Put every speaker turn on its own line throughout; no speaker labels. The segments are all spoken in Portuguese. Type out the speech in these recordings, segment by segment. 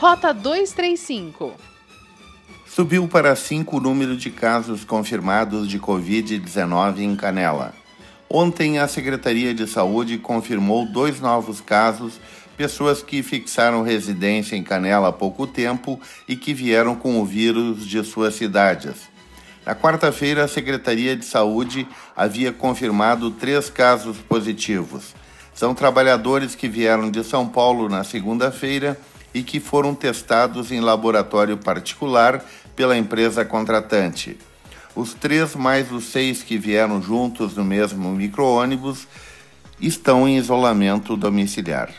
Rota 235.
Subiu para 5 o número de casos confirmados de Covid-19 em Canela. Ontem, a Secretaria de Saúde confirmou dois novos casos, pessoas que fixaram residência em Canela há pouco tempo e que vieram com o vírus de suas cidades. Na quarta-feira, a Secretaria de Saúde havia confirmado três casos positivos. São trabalhadores que vieram de São Paulo na segunda-feira e que foram testados em laboratório particular pela empresa contratante. Os três mais os seis que vieram juntos no mesmo micro-ônibus estão em isolamento domiciliar.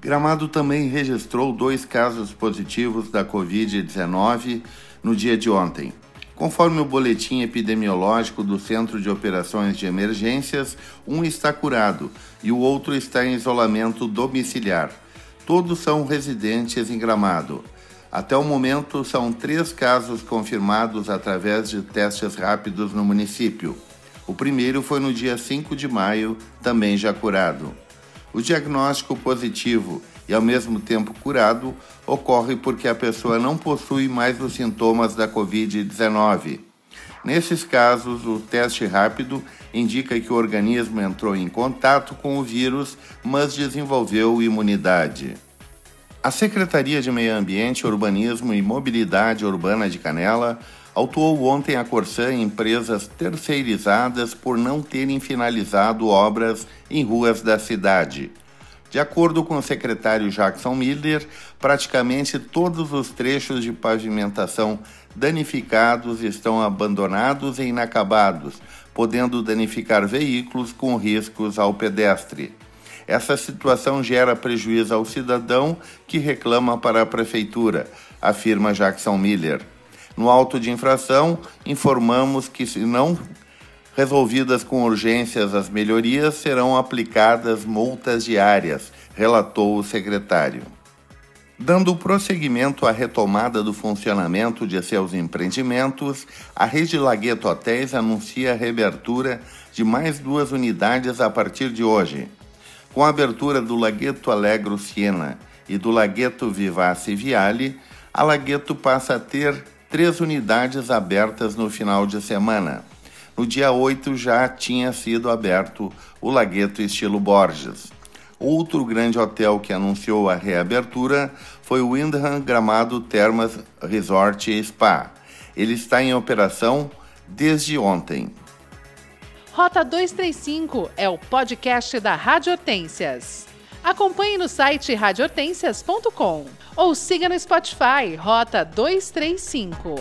Gramado também registrou dois casos positivos da Covid-19 no dia de ontem. Conforme o boletim epidemiológico do Centro de Operações de Emergências, um está curado e o outro está em isolamento domiciliar. Todos são residentes em Gramado. Até o momento, são três casos confirmados através de testes rápidos no município. O primeiro foi no dia 5 de maio, também já curado. O diagnóstico positivo e ao mesmo tempo curado ocorre porque a pessoa não possui mais os sintomas da Covid-19. Nesses casos, o teste rápido indica que o organismo entrou em contato com o vírus, mas desenvolveu imunidade. A Secretaria de Meio Ambiente, Urbanismo e Mobilidade Urbana de Canela autuou ontem a Corsã empresas terceirizadas por não terem finalizado obras em ruas da cidade. De acordo com o secretário Jackson Miller, praticamente todos os trechos de pavimentação danificados estão abandonados e inacabados, podendo danificar veículos com riscos ao pedestre. Essa situação gera prejuízo ao cidadão que reclama para a prefeitura, afirma Jackson Miller. No auto de infração, informamos que, se não Resolvidas com urgências as melhorias, serão aplicadas multas diárias, relatou o secretário. Dando prosseguimento à retomada do funcionamento de seus empreendimentos, a Rede Lagueto Hotéis anuncia a reabertura de mais duas unidades a partir de hoje. Com a abertura do Lagueto Alegro Siena e do Lagueto Vivace Viale, a Lagueto passa a ter três unidades abertas no final de semana. No dia 8 já tinha sido aberto o Lagueto Estilo Borges. Outro grande hotel que anunciou a reabertura foi o Windham Gramado Termas Resort Spa. Ele está em operação desde ontem.
Rota 235 é o podcast da Rádio Hortências. Acompanhe no site radiohortências.com ou siga no Spotify Rota 235.